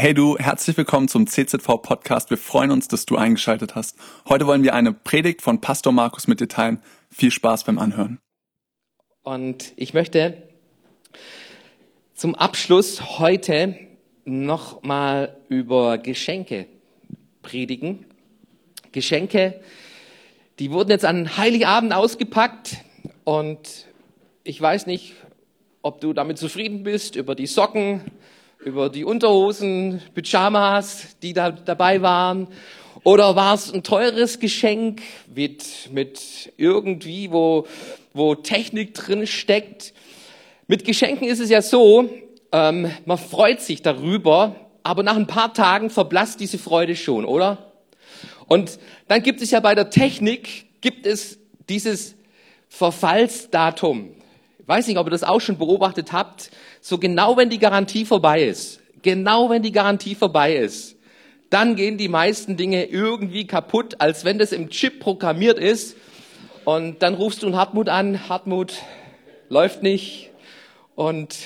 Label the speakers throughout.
Speaker 1: Hey du, herzlich willkommen zum CZV Podcast. Wir freuen uns, dass du eingeschaltet hast. Heute wollen wir eine Predigt von Pastor Markus mit dir teilen. Viel Spaß beim Anhören.
Speaker 2: Und ich möchte zum Abschluss heute nochmal über Geschenke predigen. Geschenke, die wurden jetzt an Heiligabend ausgepackt und ich weiß nicht, ob du damit zufrieden bist, über die Socken, über die Unterhosen, Pyjamas, die da dabei waren. Oder war es ein teures Geschenk mit, mit irgendwie, wo, wo Technik drin steckt? Mit Geschenken ist es ja so, ähm, man freut sich darüber, aber nach ein paar Tagen verblasst diese Freude schon, oder? Und dann gibt es ja bei der Technik, gibt es dieses Verfallsdatum. Weiß nicht, ob ihr das auch schon beobachtet habt. So genau, wenn die Garantie vorbei ist, genau wenn die Garantie vorbei ist, dann gehen die meisten Dinge irgendwie kaputt, als wenn das im Chip programmiert ist. Und dann rufst du einen Hartmut an, Hartmut läuft nicht und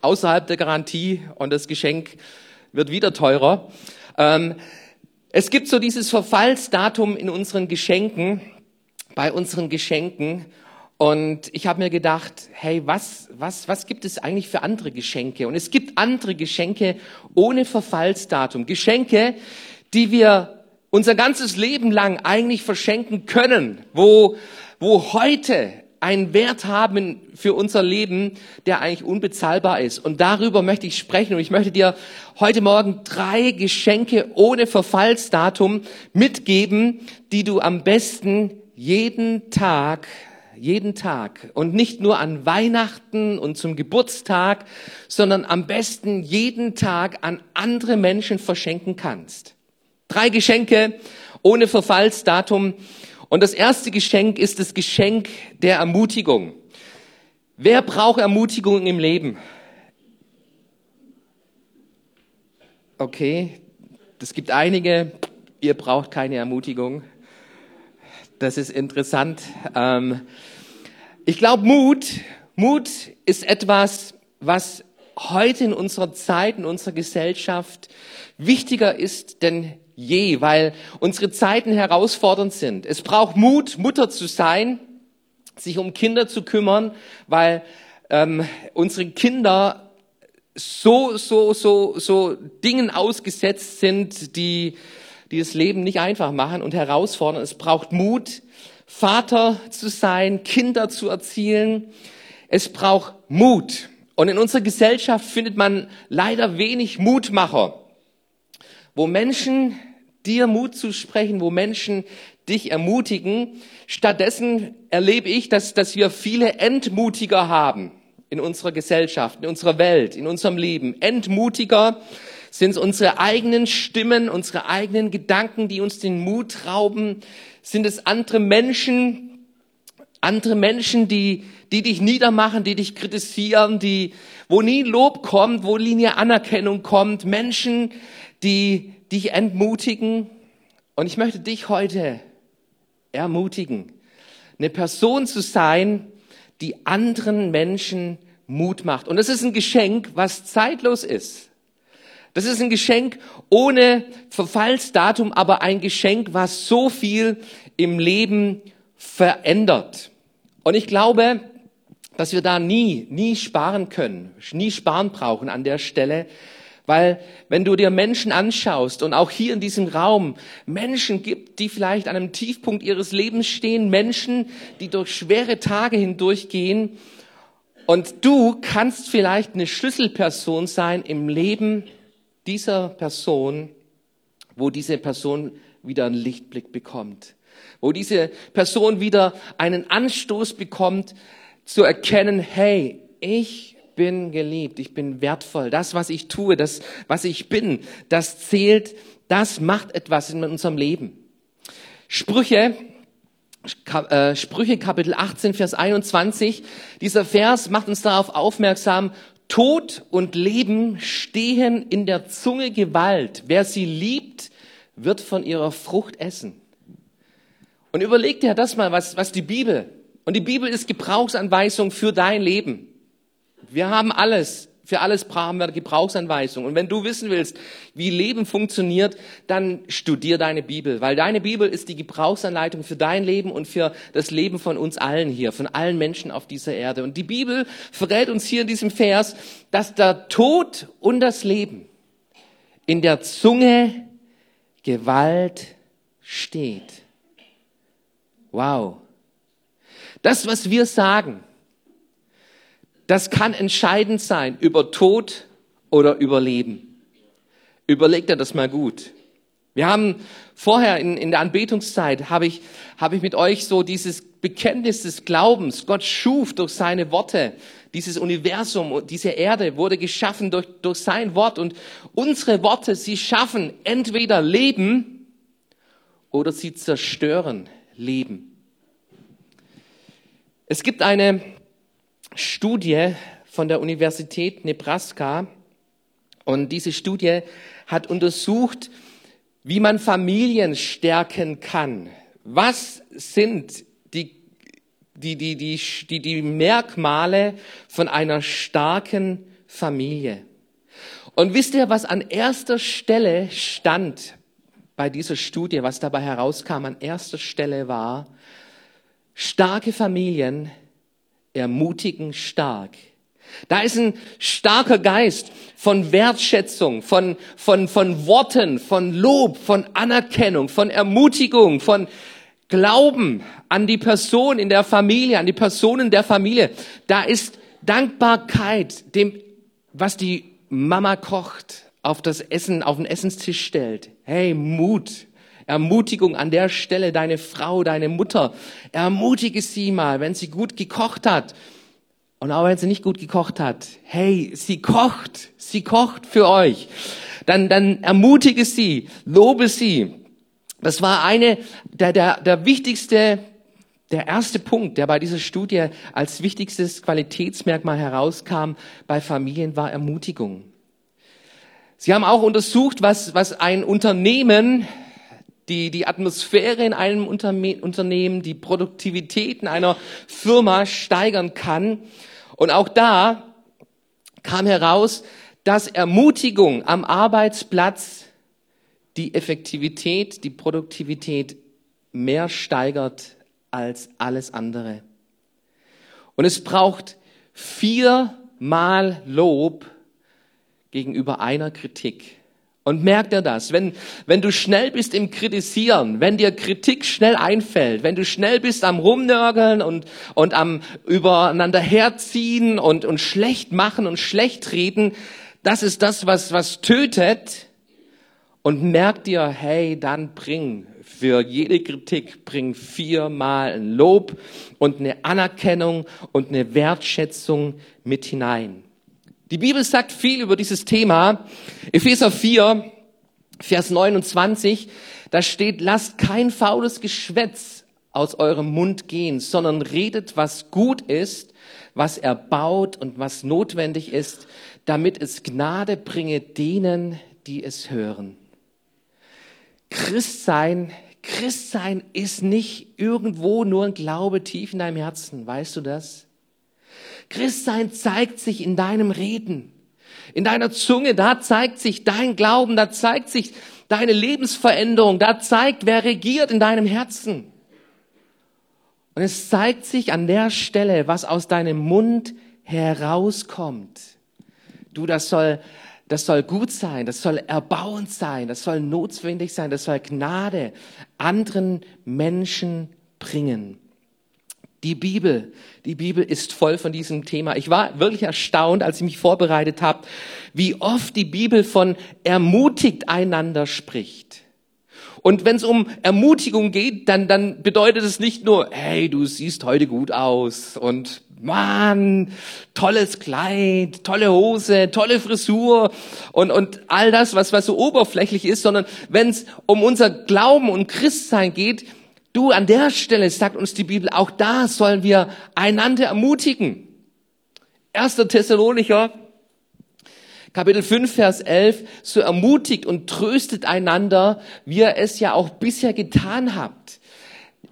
Speaker 2: außerhalb der Garantie und das Geschenk wird wieder teurer. Ähm, es gibt so dieses Verfallsdatum in unseren Geschenken, bei unseren Geschenken. Und ich habe mir gedacht, hey, was, was, was gibt es eigentlich für andere Geschenke? Und es gibt andere Geschenke ohne Verfallsdatum. Geschenke, die wir unser ganzes Leben lang eigentlich verschenken können, wo, wo heute einen Wert haben für unser Leben, der eigentlich unbezahlbar ist. Und darüber möchte ich sprechen. Und ich möchte dir heute Morgen drei Geschenke ohne Verfallsdatum mitgeben, die du am besten jeden Tag jeden Tag und nicht nur an Weihnachten und zum Geburtstag, sondern am besten jeden Tag an andere Menschen verschenken kannst. Drei Geschenke ohne Verfallsdatum. Und das erste Geschenk ist das Geschenk der Ermutigung. Wer braucht Ermutigung im Leben? Okay, es gibt einige, ihr braucht keine Ermutigung. Das ist interessant. Ähm, ich glaube, Mut, Mut ist etwas, was heute in unserer Zeit, in unserer Gesellschaft wichtiger ist denn je, weil unsere Zeiten herausfordernd sind. Es braucht Mut, Mutter zu sein, sich um Kinder zu kümmern, weil ähm, unsere Kinder so, so, so, so Dingen ausgesetzt sind, die die das Leben nicht einfach machen und herausfordern. Es braucht Mut, Vater zu sein, Kinder zu erzielen. Es braucht Mut. Und in unserer Gesellschaft findet man leider wenig Mutmacher, wo Menschen dir Mut zu sprechen, wo Menschen dich ermutigen. Stattdessen erlebe ich, dass, dass wir viele Entmutiger haben in unserer Gesellschaft, in unserer Welt, in unserem Leben. Entmutiger, sind es unsere eigenen Stimmen, unsere eigenen Gedanken, die uns den Mut rauben? Sind es andere Menschen, andere Menschen, die, die dich niedermachen, die dich kritisieren, die, wo nie Lob kommt, wo nie Anerkennung kommt? Menschen, die dich entmutigen? Und ich möchte dich heute ermutigen, eine Person zu sein, die anderen Menschen Mut macht. Und das ist ein Geschenk, was zeitlos ist. Das ist ein Geschenk ohne Verfallsdatum, aber ein Geschenk, was so viel im Leben verändert. Und ich glaube, dass wir da nie, nie sparen können, nie sparen brauchen an der Stelle, weil wenn du dir Menschen anschaust und auch hier in diesem Raum Menschen gibt, die vielleicht an einem Tiefpunkt ihres Lebens stehen, Menschen, die durch schwere Tage hindurchgehen, und du kannst vielleicht eine Schlüsselperson sein im Leben dieser Person, wo diese Person wieder einen Lichtblick bekommt, wo diese Person wieder einen Anstoß bekommt, zu erkennen, hey, ich bin geliebt, ich bin wertvoll, das, was ich tue, das, was ich bin, das zählt, das macht etwas in unserem Leben. Sprüche, äh, Sprüche Kapitel 18, Vers 21, dieser Vers macht uns darauf aufmerksam, Tod und Leben stehen in der Zunge Gewalt. Wer sie liebt, wird von ihrer Frucht essen. Und überleg dir das mal, was, was die Bibel, und die Bibel ist Gebrauchsanweisung für dein Leben. Wir haben alles Für alles brauchen wir Gebrauchsanweisungen. Und wenn du wissen willst, wie Leben funktioniert, dann studier deine Bibel, weil deine Bibel ist die Gebrauchsanleitung für dein Leben und für das Leben von uns allen hier, von allen Menschen auf dieser Erde. Und die Bibel verrät uns hier in diesem Vers, dass der Tod und das Leben in der Zunge Gewalt steht. Wow. Das, was wir sagen, das kann entscheidend sein über Tod oder über Leben. Überlegt ihr das mal gut. Wir haben vorher in, in der Anbetungszeit, habe ich, habe ich mit euch so dieses Bekenntnis des Glaubens. Gott schuf durch seine Worte dieses Universum, diese Erde wurde geschaffen durch, durch sein Wort. Und unsere Worte, sie schaffen entweder Leben oder sie zerstören Leben. Es gibt eine Studie von der Universität Nebraska und diese Studie hat untersucht, wie man Familien stärken kann. Was sind die, die, die, die, die, die Merkmale von einer starken Familie? Und wisst ihr, was an erster Stelle stand bei dieser Studie, was dabei herauskam? An erster Stelle war, starke Familien ermutigen stark. Da ist ein starker Geist von Wertschätzung, von, von, von Worten, von Lob, von Anerkennung, von Ermutigung, von Glauben an die Person in der Familie, an die Personen der Familie. Da ist Dankbarkeit dem, was die Mama kocht, auf das Essen, auf den Essenstisch stellt. Hey, Mut. Ermutigung an der Stelle, deine Frau, deine Mutter, ermutige sie mal, wenn sie gut gekocht hat. Und auch wenn sie nicht gut gekocht hat, hey, sie kocht, sie kocht für euch. Dann, dann ermutige sie, lobe sie. Das war eine der, der, der wichtigste, der erste Punkt, der bei dieser Studie als wichtigstes Qualitätsmerkmal herauskam bei Familien, war Ermutigung. Sie haben auch untersucht, was, was ein Unternehmen die, die Atmosphäre in einem Unternehmen, die Produktivität in einer Firma steigern kann. Und auch da kam heraus, dass Ermutigung am Arbeitsplatz die Effektivität, die Produktivität mehr steigert als alles andere. Und es braucht viermal Lob gegenüber einer Kritik. Und merkt er das? Wenn, wenn du schnell bist im Kritisieren, wenn dir Kritik schnell einfällt, wenn du schnell bist am Rumnörgeln und, und am übereinander herziehen und, und schlecht machen und schlecht reden, das ist das, was, was tötet. Und merk dir, hey, dann bring für jede Kritik, bring viermal ein Lob und eine Anerkennung und eine Wertschätzung mit hinein. Die Bibel sagt viel über dieses Thema. Epheser 4, Vers 29, da steht, lasst kein faules Geschwätz aus eurem Mund gehen, sondern redet, was gut ist, was erbaut und was notwendig ist, damit es Gnade bringe denen, die es hören. Christsein, Christsein ist nicht irgendwo nur ein Glaube tief in deinem Herzen. Weißt du das? Christsein zeigt sich in deinem Reden, in deiner Zunge, da zeigt sich dein Glauben, da zeigt sich deine Lebensveränderung, da zeigt, wer regiert in deinem Herzen. Und es zeigt sich an der Stelle, was aus deinem Mund herauskommt. Du, das soll, das soll gut sein, das soll erbauend sein, das soll notwendig sein, das soll Gnade anderen Menschen bringen. Die Bibel, die Bibel ist voll von diesem Thema. Ich war wirklich erstaunt, als ich mich vorbereitet habe, wie oft die Bibel von ermutigt einander spricht. Und wenn es um Ermutigung geht, dann, dann bedeutet es nicht nur, hey, du siehst heute gut aus und Mann, tolles Kleid, tolle Hose, tolle Frisur und, und all das, was, was so oberflächlich ist, sondern wenn es um unser Glauben und Christsein geht, Du, an der Stelle sagt uns die Bibel, auch da sollen wir einander ermutigen. 1. Thessalonicher, Kapitel 5, Vers 11, so ermutigt und tröstet einander, wie ihr es ja auch bisher getan habt.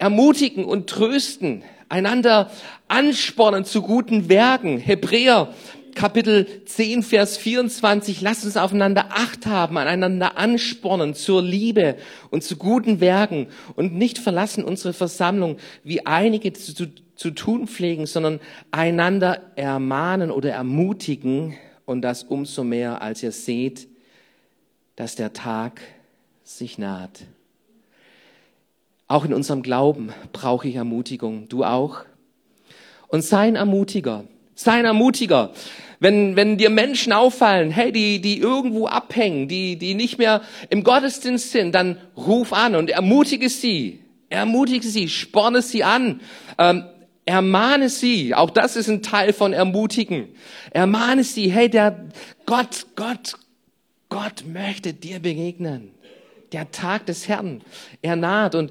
Speaker 2: Ermutigen und trösten, einander anspornen zu guten Werken. Hebräer Kapitel 10, Vers 24, lasst uns aufeinander Acht haben, aneinander anspornen zur Liebe und zu guten Werken und nicht verlassen unsere Versammlung, wie einige zu, zu, zu tun pflegen, sondern einander ermahnen oder ermutigen und das umso mehr, als ihr seht, dass der Tag sich naht. Auch in unserem Glauben brauche ich Ermutigung. Du auch? Und sei ein Ermutiger. Sei ein Ermutiger. Wenn, wenn dir Menschen auffallen, hey, die, die irgendwo abhängen, die, die nicht mehr im Gottesdienst sind, dann ruf an und ermutige sie. Ermutige sie, sporne sie an. Ähm, ermahne sie. Auch das ist ein Teil von ermutigen. Ermahne sie. Hey, der Gott, Gott, Gott möchte dir begegnen. Der Tag des Herrn, er naht und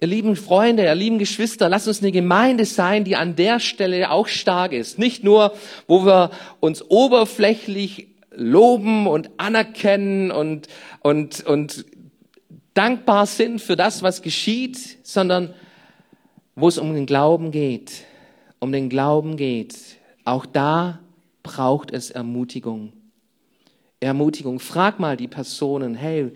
Speaker 2: Ihr lieben Freunde, ihr lieben Geschwister, lasst uns eine Gemeinde sein, die an der Stelle auch stark ist. Nicht nur, wo wir uns oberflächlich loben und anerkennen und, und, und dankbar sind für das, was geschieht, sondern wo es um den Glauben geht. Um den Glauben geht. Auch da braucht es Ermutigung. Ermutigung. Frag mal die Personen, hey,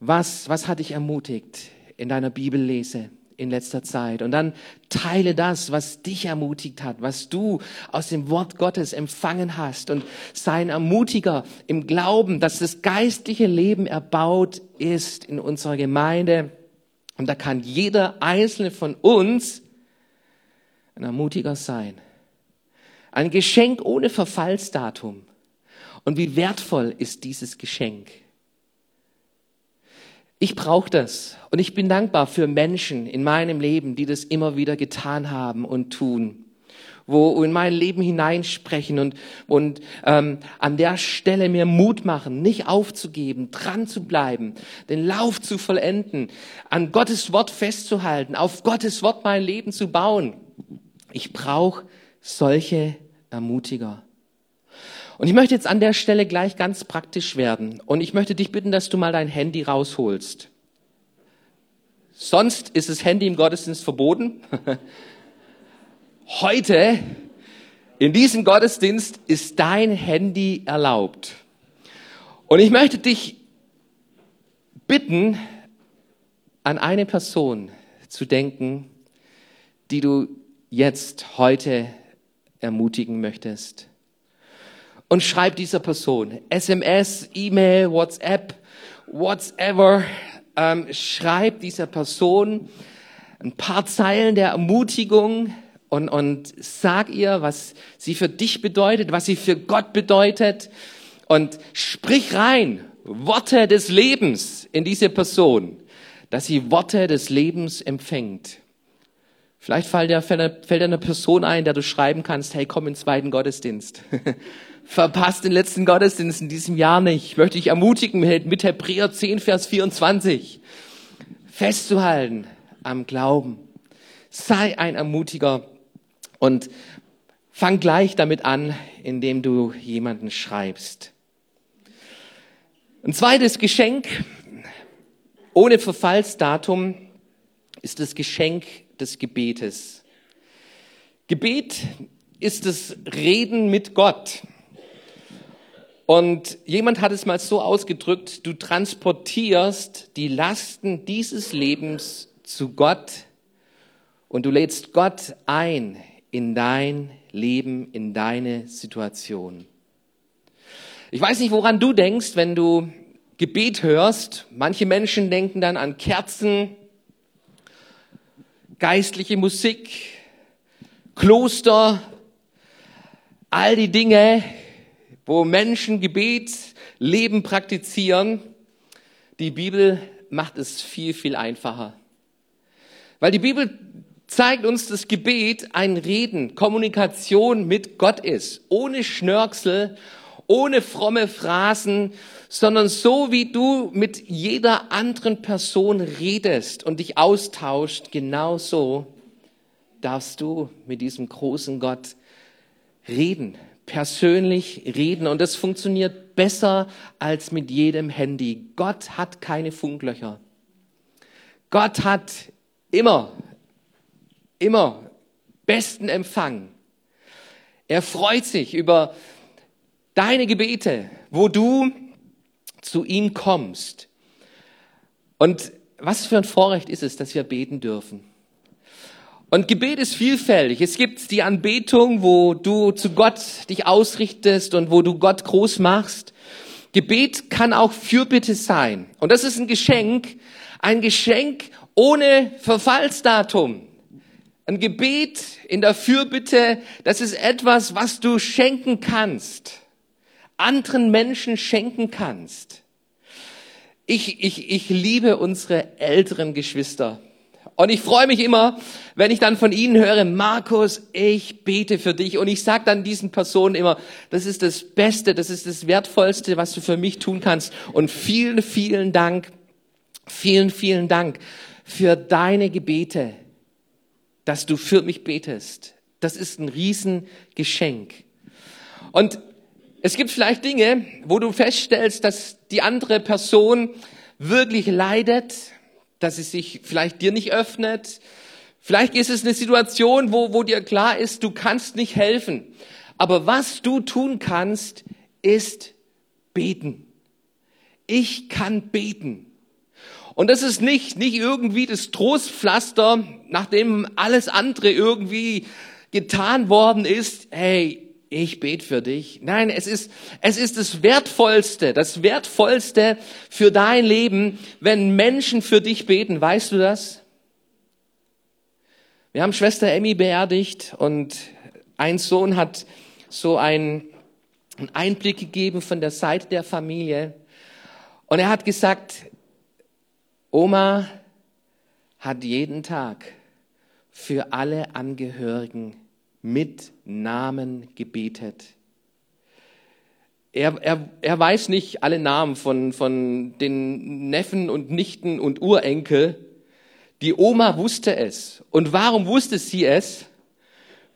Speaker 2: was, was hat dich ermutigt? In deiner Bibel lese in letzter Zeit. Und dann teile das, was dich ermutigt hat, was du aus dem Wort Gottes empfangen hast und sei ein Ermutiger im Glauben, dass das geistliche Leben erbaut ist in unserer Gemeinde. Und da kann jeder einzelne von uns ein Ermutiger sein. Ein Geschenk ohne Verfallsdatum. Und wie wertvoll ist dieses Geschenk? Ich brauche das und ich bin dankbar für Menschen in meinem Leben, die das immer wieder getan haben und tun, wo in mein Leben hineinsprechen und, und ähm, an der Stelle mir Mut machen, nicht aufzugeben, dran zu bleiben, den Lauf zu vollenden, an Gottes Wort festzuhalten, auf Gottes Wort mein Leben zu bauen. Ich brauche solche Ermutiger. Und ich möchte jetzt an der Stelle gleich ganz praktisch werden. Und ich möchte dich bitten, dass du mal dein Handy rausholst. Sonst ist das Handy im Gottesdienst verboten. Heute, in diesem Gottesdienst, ist dein Handy erlaubt. Und ich möchte dich bitten, an eine Person zu denken, die du jetzt heute ermutigen möchtest und schreib dieser Person SMS, E-Mail, WhatsApp, whatever. Ähm, schreib dieser Person ein paar Zeilen der Ermutigung und, und sag ihr, was sie für dich bedeutet, was sie für Gott bedeutet und sprich rein Worte des Lebens in diese Person, dass sie Worte des Lebens empfängt. Vielleicht fällt dir, fällt dir eine Person ein, der du schreiben kannst, hey, komm in den zweiten Gottesdienst. Verpasst den letzten Gottesdienst in diesem Jahr nicht. Ich möchte dich ermutigen mit Hebräer 10, Vers 24 festzuhalten am Glauben. Sei ein Ermutiger und fang gleich damit an, indem du jemanden schreibst. Ein zweites Geschenk ohne Verfallsdatum ist das Geschenk des Gebetes. Gebet ist das Reden mit Gott. Und jemand hat es mal so ausgedrückt, du transportierst die Lasten dieses Lebens zu Gott und du lädst Gott ein in dein Leben, in deine Situation. Ich weiß nicht, woran du denkst, wenn du Gebet hörst. Manche Menschen denken dann an Kerzen, geistliche Musik, Kloster, all die Dinge, wo Menschen Gebet, Leben praktizieren. Die Bibel macht es viel, viel einfacher. Weil die Bibel zeigt uns, dass Gebet ein Reden, Kommunikation mit Gott ist. Ohne Schnörksel, ohne fromme Phrasen, sondern so wie du mit jeder anderen Person redest und dich austauscht, genauso darfst du mit diesem großen Gott reden persönlich reden und das funktioniert besser als mit jedem Handy. Gott hat keine Funklöcher. Gott hat immer, immer besten Empfang. Er freut sich über deine Gebete, wo du zu ihm kommst. Und was für ein Vorrecht ist es, dass wir beten dürfen. Und Gebet ist vielfältig. Es gibt die Anbetung, wo du zu Gott dich ausrichtest und wo du Gott groß machst. Gebet kann auch Fürbitte sein. Und das ist ein Geschenk, ein Geschenk ohne Verfallsdatum. Ein Gebet in der Fürbitte, das ist etwas, was du schenken kannst, anderen Menschen schenken kannst. Ich, ich, ich liebe unsere älteren Geschwister. Und ich freue mich immer, wenn ich dann von ihnen höre, Markus, ich bete für dich. Und ich sage dann diesen Personen immer, das ist das Beste, das ist das Wertvollste, was du für mich tun kannst. Und vielen, vielen Dank, vielen, vielen Dank für deine Gebete, dass du für mich betest. Das ist ein Riesengeschenk. Und es gibt vielleicht Dinge, wo du feststellst, dass die andere Person wirklich leidet, dass sie sich vielleicht dir nicht öffnet. Vielleicht ist es eine Situation, wo, wo dir klar ist, du kannst nicht helfen. Aber was du tun kannst, ist beten. Ich kann beten. Und das ist nicht, nicht irgendwie das Trostpflaster, nachdem alles andere irgendwie getan worden ist. Hey, ich bete für dich. Nein, es ist, es ist das Wertvollste, das Wertvollste für dein Leben, wenn Menschen für dich beten. Weißt du das? Wir haben Schwester Emmy beerdigt und ein Sohn hat so einen, Einblick gegeben von der Seite der Familie. Und er hat gesagt, Oma hat jeden Tag für alle Angehörigen mit Namen gebetet. Er, er, er weiß nicht alle Namen von, von den Neffen und Nichten und Urenkel. Die Oma wusste es. Und warum wusste sie es?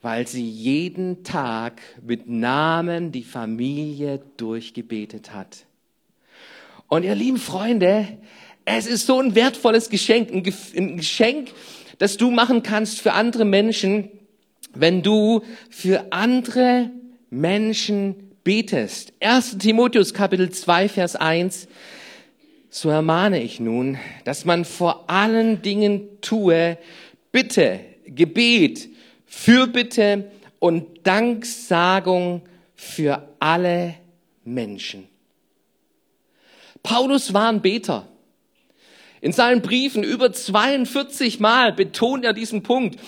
Speaker 2: Weil sie jeden Tag mit Namen die Familie durchgebetet hat. Und ihr lieben Freunde, es ist so ein wertvolles Geschenk, ein Geschenk, das du machen kannst für andere Menschen, wenn du für andere Menschen betest. 1. Timotheus Kapitel 2, Vers 1. So ermahne ich nun, dass man vor allen Dingen tue, Bitte, Gebet, Fürbitte und Danksagung für alle Menschen. Paulus war ein Beter. In seinen Briefen über 42 Mal betont er diesen Punkt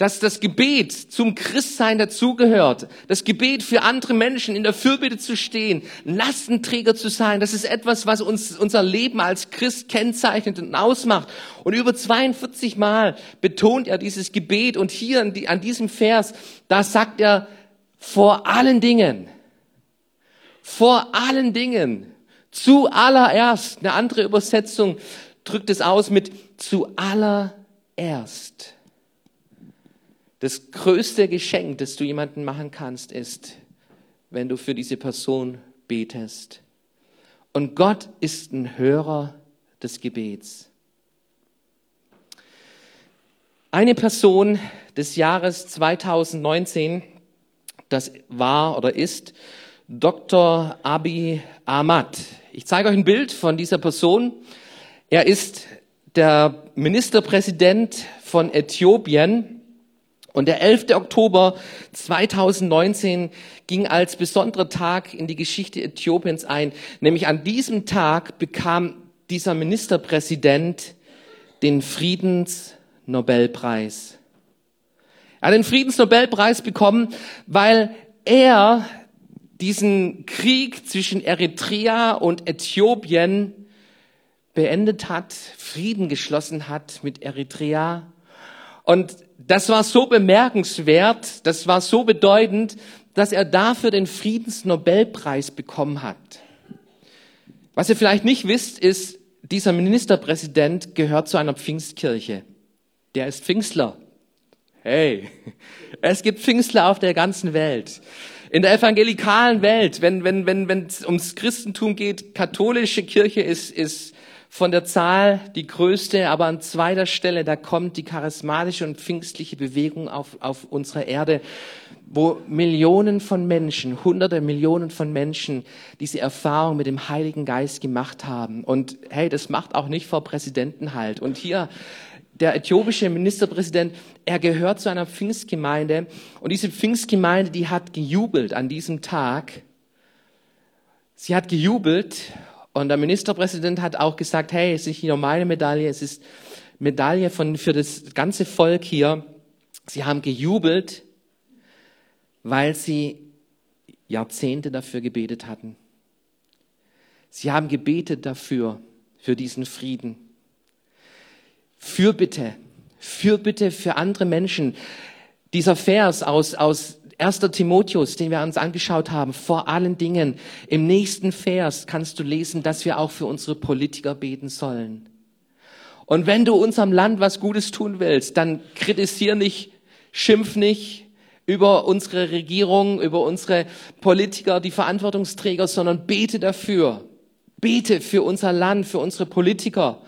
Speaker 2: dass das Gebet zum Christsein dazugehört, das Gebet für andere Menschen in der Fürbitte zu stehen, Lastenträger zu sein, das ist etwas, was uns unser Leben als Christ kennzeichnet und ausmacht. Und über 42 Mal betont er dieses Gebet und hier an diesem Vers, da sagt er vor allen Dingen, vor allen Dingen, zuallererst, eine andere Übersetzung drückt es aus mit zuallererst. Das größte Geschenk, das du jemandem machen kannst, ist, wenn du für diese Person betest. Und Gott ist ein Hörer des Gebets. Eine Person des Jahres 2019, das war oder ist Dr. Abi Ahmad. Ich zeige euch ein Bild von dieser Person. Er ist der Ministerpräsident von Äthiopien und der 11. Oktober 2019 ging als besonderer Tag in die Geschichte Äthiopiens ein. Nämlich an diesem Tag bekam dieser Ministerpräsident den Friedensnobelpreis. Er hat den Friedensnobelpreis bekommen, weil er diesen Krieg zwischen Eritrea und Äthiopien beendet hat, Frieden geschlossen hat mit Eritrea. Und das war so bemerkenswert, das war so bedeutend, dass er dafür den Friedensnobelpreis bekommen hat. Was ihr vielleicht nicht wisst, ist, dieser Ministerpräsident gehört zu einer Pfingstkirche. Der ist Pfingstler. Hey, es gibt Pfingstler auf der ganzen Welt. In der evangelikalen Welt, wenn wenn wenn wenn es ums Christentum geht, katholische Kirche ist ist von der Zahl die größte, aber an zweiter Stelle, da kommt die charismatische und pfingstliche Bewegung auf, auf unserer Erde. wo Millionen von Menschen, hunderte Millionen von Menschen diese Erfahrung mit dem Heiligen Geist gemacht haben. Und hey, das macht auch nicht vor Präsidenten halt. Und hier der äthiopische Ministerpräsident, er gehört zu einer Pfingstgemeinde und diese Pfingstgemeinde, die hat gejubelt an diesem Tag. Sie hat gejubelt und der Ministerpräsident hat auch gesagt, hey, es ist nicht nur meine Medaille, es ist Medaille von, für das ganze Volk hier. Sie haben gejubelt, weil sie Jahrzehnte dafür gebetet hatten. Sie haben gebetet dafür, für diesen Frieden. Fürbitte, Fürbitte für andere Menschen. Dieser Vers aus, aus 1. Timotheus, den wir uns angeschaut haben, vor allen Dingen, im nächsten Vers kannst du lesen, dass wir auch für unsere Politiker beten sollen. Und wenn du unserem Land was Gutes tun willst, dann kritisier nicht, schimpf nicht über unsere Regierung, über unsere Politiker, die Verantwortungsträger, sondern bete dafür. Bete für unser Land, für unsere Politiker.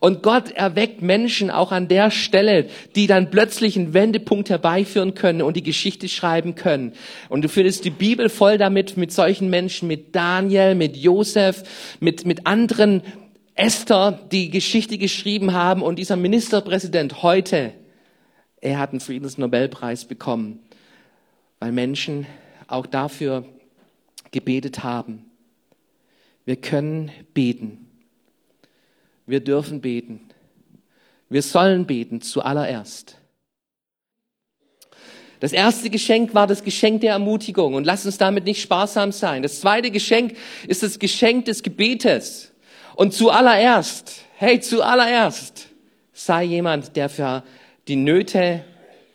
Speaker 2: Und Gott erweckt Menschen auch an der Stelle, die dann plötzlich einen Wendepunkt herbeiführen können und die Geschichte schreiben können. Und du findest die Bibel voll damit, mit solchen Menschen, mit Daniel, mit Josef, mit, mit anderen Esther, die Geschichte geschrieben haben. Und dieser Ministerpräsident heute, er hat einen Friedensnobelpreis bekommen, weil Menschen auch dafür gebetet haben. Wir können beten. Wir dürfen beten. Wir sollen beten zuallererst. Das erste Geschenk war das Geschenk der Ermutigung und lass uns damit nicht sparsam sein. Das zweite Geschenk ist das Geschenk des Gebetes. Und zuallererst, hey, zuallererst sei jemand, der für die Nöte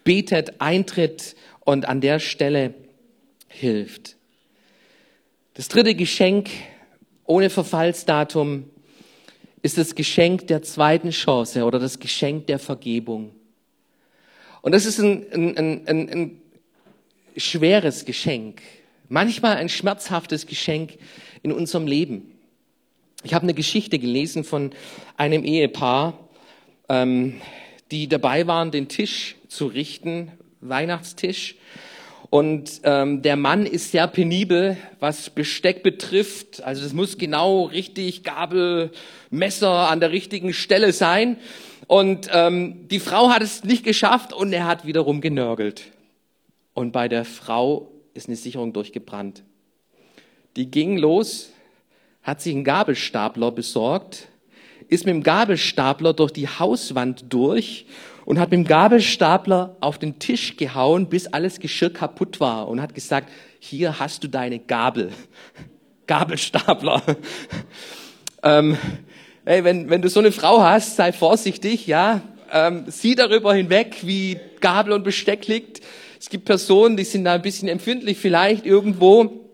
Speaker 2: betet, eintritt und an der Stelle hilft. Das dritte Geschenk ohne Verfallsdatum ist das Geschenk der zweiten Chance oder das Geschenk der Vergebung. Und das ist ein, ein, ein, ein schweres Geschenk, manchmal ein schmerzhaftes Geschenk in unserem Leben. Ich habe eine Geschichte gelesen von einem Ehepaar, ähm, die dabei waren, den Tisch zu richten, Weihnachtstisch. Und ähm, der Mann ist sehr penibel, was Besteck betrifft. Also es muss genau richtig Gabel, Messer an der richtigen Stelle sein. Und ähm, die Frau hat es nicht geschafft und er hat wiederum genörgelt. Und bei der Frau ist eine Sicherung durchgebrannt. Die ging los, hat sich einen Gabelstapler besorgt, ist mit dem Gabelstapler durch die Hauswand durch und hat mit dem Gabelstapler auf den Tisch gehauen, bis alles Geschirr kaputt war und hat gesagt, hier hast du deine Gabel. Gabelstapler. ähm, ey, wenn, wenn du so eine Frau hast, sei vorsichtig, ja. Ähm, sieh darüber hinweg, wie Gabel und Besteck liegt. Es gibt Personen, die sind da ein bisschen empfindlich vielleicht irgendwo.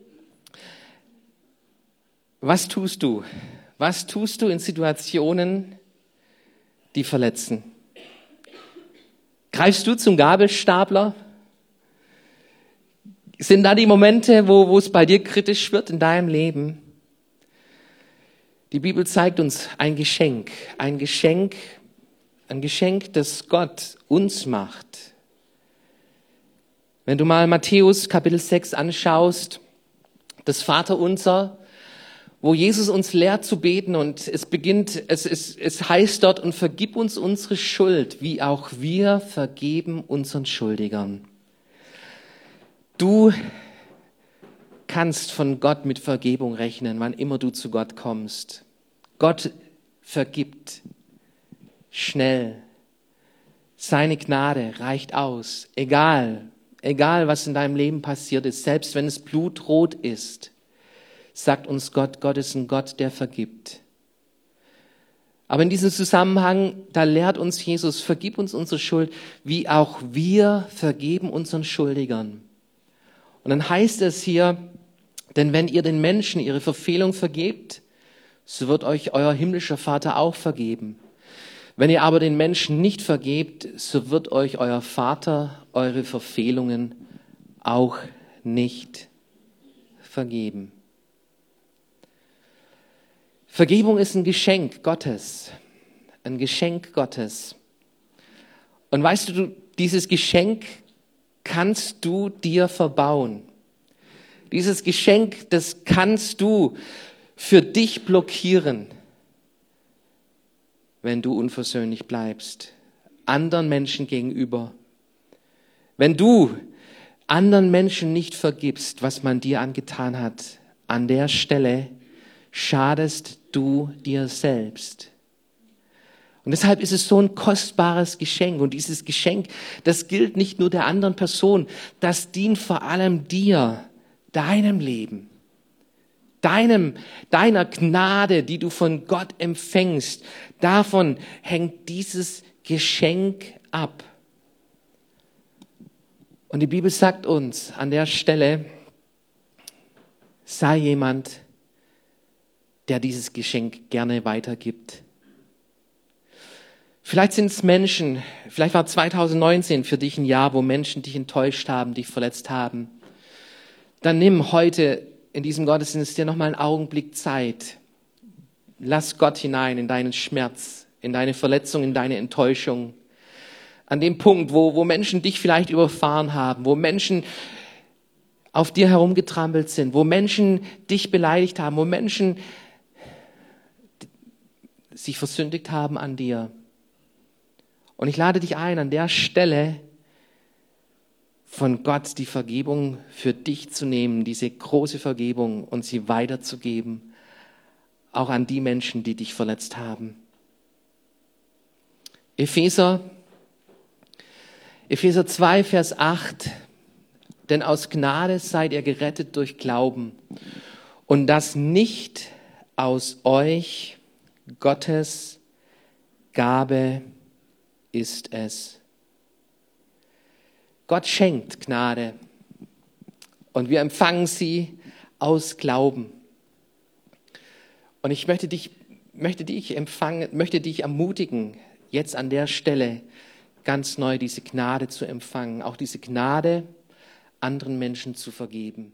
Speaker 2: Was tust du? Was tust du in Situationen, die verletzen? Greifst du zum Gabelstapler? Sind da die Momente, wo, wo es bei dir kritisch wird in deinem Leben? Die Bibel zeigt uns ein Geschenk, ein Geschenk, ein Geschenk, das Gott uns macht. Wenn du mal Matthäus Kapitel 6 anschaust, das Vaterunser, wo Jesus uns lehrt zu beten und es beginnt, es, es, es heißt dort, und vergib uns unsere Schuld, wie auch wir vergeben unseren Schuldigern. Du kannst von Gott mit Vergebung rechnen, wann immer du zu Gott kommst. Gott vergibt schnell. Seine Gnade reicht aus, egal, egal was in deinem Leben passiert ist, selbst wenn es blutrot ist sagt uns Gott, Gott ist ein Gott, der vergibt. Aber in diesem Zusammenhang, da lehrt uns Jesus, vergib uns unsere Schuld, wie auch wir vergeben unseren Schuldigern. Und dann heißt es hier, denn wenn ihr den Menschen ihre Verfehlung vergebt, so wird euch euer himmlischer Vater auch vergeben. Wenn ihr aber den Menschen nicht vergebt, so wird euch euer Vater eure Verfehlungen auch nicht vergeben. Vergebung ist ein Geschenk Gottes. Ein Geschenk Gottes. Und weißt du, dieses Geschenk kannst du dir verbauen. Dieses Geschenk, das kannst du für dich blockieren, wenn du unversöhnlich bleibst, anderen Menschen gegenüber. Wenn du anderen Menschen nicht vergibst, was man dir angetan hat, an der Stelle schadest du dir selbst. Und deshalb ist es so ein kostbares Geschenk. Und dieses Geschenk, das gilt nicht nur der anderen Person, das dient vor allem dir, deinem Leben, deinem, deiner Gnade, die du von Gott empfängst. Davon hängt dieses Geschenk ab. Und die Bibel sagt uns an der Stelle, sei jemand, der dieses Geschenk gerne weitergibt. Vielleicht sind es Menschen, vielleicht war 2019 für dich ein Jahr, wo Menschen dich enttäuscht haben, dich verletzt haben. Dann nimm heute in diesem Gottesdienst dir nochmal einen Augenblick Zeit. Lass Gott hinein in deinen Schmerz, in deine Verletzung, in deine Enttäuschung. An dem Punkt, wo, wo Menschen dich vielleicht überfahren haben, wo Menschen auf dir herumgetrampelt sind, wo Menschen dich beleidigt haben, wo Menschen sich versündigt haben an dir. Und ich lade dich ein, an der Stelle von Gott die Vergebung für dich zu nehmen, diese große Vergebung und sie weiterzugeben, auch an die Menschen, die dich verletzt haben. Epheser, Epheser 2, Vers 8, denn aus Gnade seid ihr gerettet durch Glauben und das nicht aus euch, Gottes Gabe ist es. Gott schenkt Gnade und wir empfangen sie aus Glauben. Und ich möchte dich, möchte dich empfangen, möchte dich ermutigen, jetzt an der Stelle ganz neu diese Gnade zu empfangen, auch diese Gnade anderen Menschen zu vergeben.